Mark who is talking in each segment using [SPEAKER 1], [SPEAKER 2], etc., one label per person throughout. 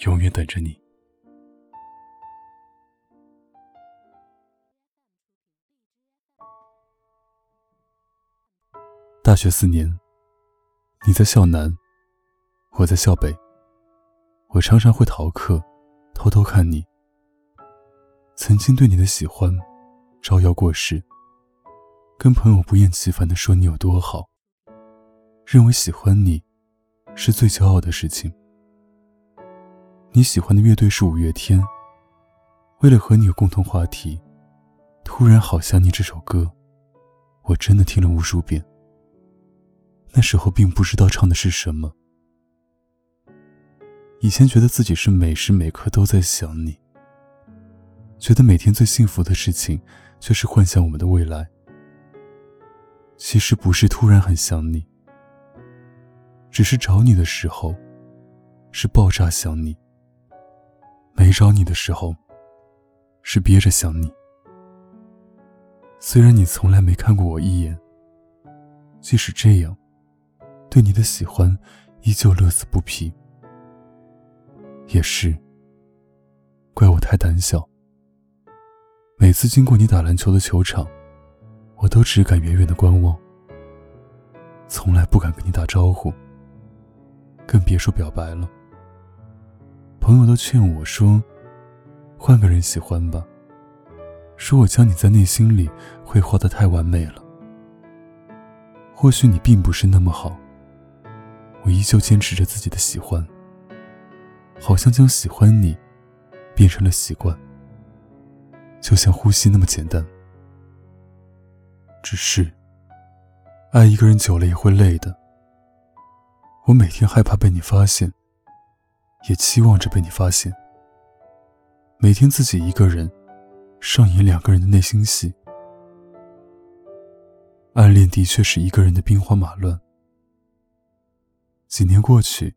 [SPEAKER 1] 永远等着你。大学四年，你在校南，我在校北。我常常会逃课，偷偷看你。曾经对你的喜欢，招摇过市，跟朋友不厌其烦的说你有多好，认为喜欢你是最骄傲的事情。你喜欢的乐队是五月天，为了和你有共同话题，突然好想你这首歌，我真的听了无数遍。那时候并不知道唱的是什么。以前觉得自己是每时每刻都在想你，觉得每天最幸福的事情就是幻想我们的未来。其实不是突然很想你，只是找你的时候，是爆炸想你；没找你的时候，是憋着想你。虽然你从来没看过我一眼，即使这样。对你的喜欢，依旧乐此不疲。也是，怪我太胆小。每次经过你打篮球的球场，我都只敢远远的观望，从来不敢跟你打招呼，更别说表白了。朋友都劝我说：“换个人喜欢吧。”说我将你在内心里绘画的太完美了。或许你并不是那么好。我依旧坚持着自己的喜欢，好像将喜欢你变成了习惯，就像呼吸那么简单。只是，爱一个人久了也会累的。我每天害怕被你发现，也期望着被你发现。每天自己一个人上演两个人的内心戏，暗恋的确是一个人的兵荒马乱。几年过去，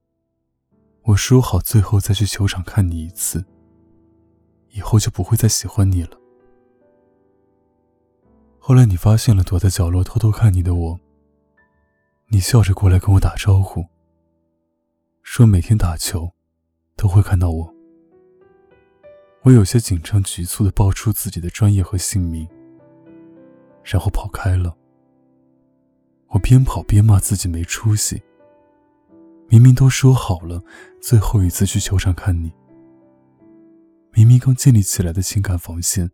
[SPEAKER 1] 我说好最后再去球场看你一次，以后就不会再喜欢你了。后来你发现了躲在角落偷偷看你的我，你笑着过来跟我打招呼，说每天打球都会看到我。我有些紧张局促的报出自己的专业和姓名，然后跑开了。我边跑边骂自己没出息。明明都说好了，最后一次去球场看你。明明刚建立起来的情感防线，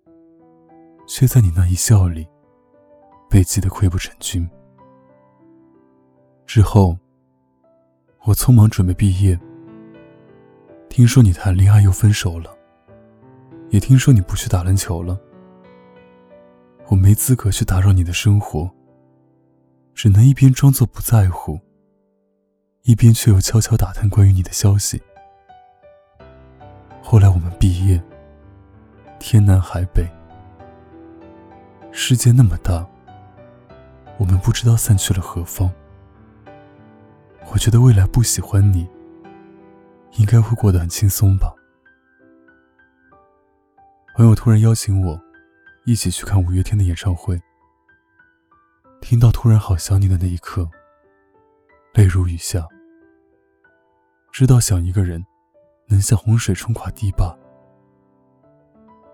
[SPEAKER 1] 却在你那一笑里被击得溃不成军。之后，我匆忙准备毕业。听说你谈恋爱又分手了，也听说你不去打篮球了。我没资格去打扰你的生活，只能一边装作不在乎。一边却又悄悄打探关于你的消息。后来我们毕业，天南海北，世界那么大，我们不知道散去了何方。我觉得未来不喜欢你，该会过得很轻松吧。朋友突然邀请我，一起去看五月天的演唱会。听到突然好想你的那一刻。泪如雨下，知道想一个人，能像洪水冲垮堤坝；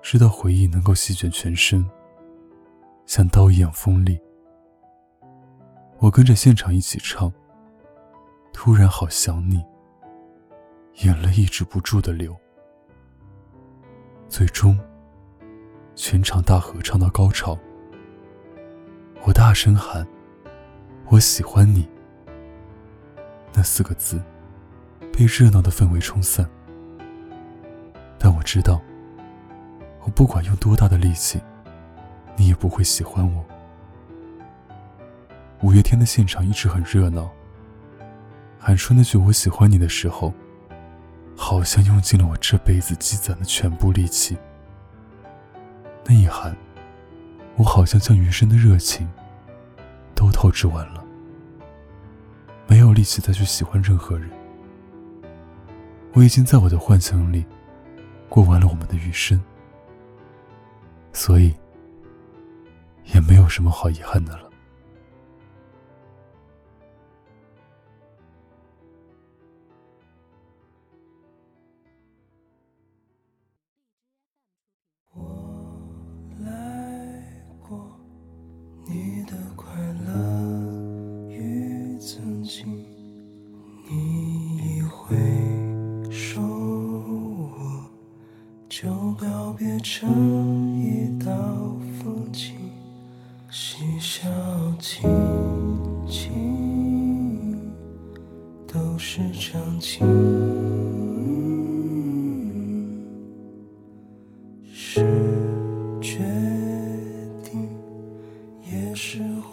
[SPEAKER 1] 知道回忆能够席卷全身，像刀一样锋利。我跟着现场一起唱，突然好想你，眼泪抑制不住的流。最终，全场大合唱到高潮，我大声喊：“我喜欢你。”那四个字，被热闹的氛围冲散。但我知道，我不管用多大的力气，你也不会喜欢我。五月天的现场一直很热闹。喊出那句“我喜欢你”的时候，好像用尽了我这辈子积攒的全部力气。那一喊，我好像将余生的热情都透支完了，没有力气再去喜欢任何人。我已经在我的幻想里过完了我们的余生，所以也没有什么好遗憾的了。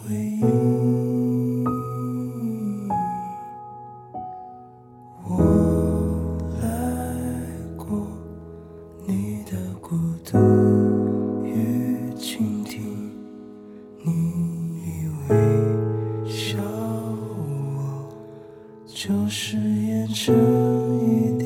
[SPEAKER 2] 回忆。我来过你的。孤独与倾听，你以为笑我就是演成一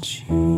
[SPEAKER 2] 情。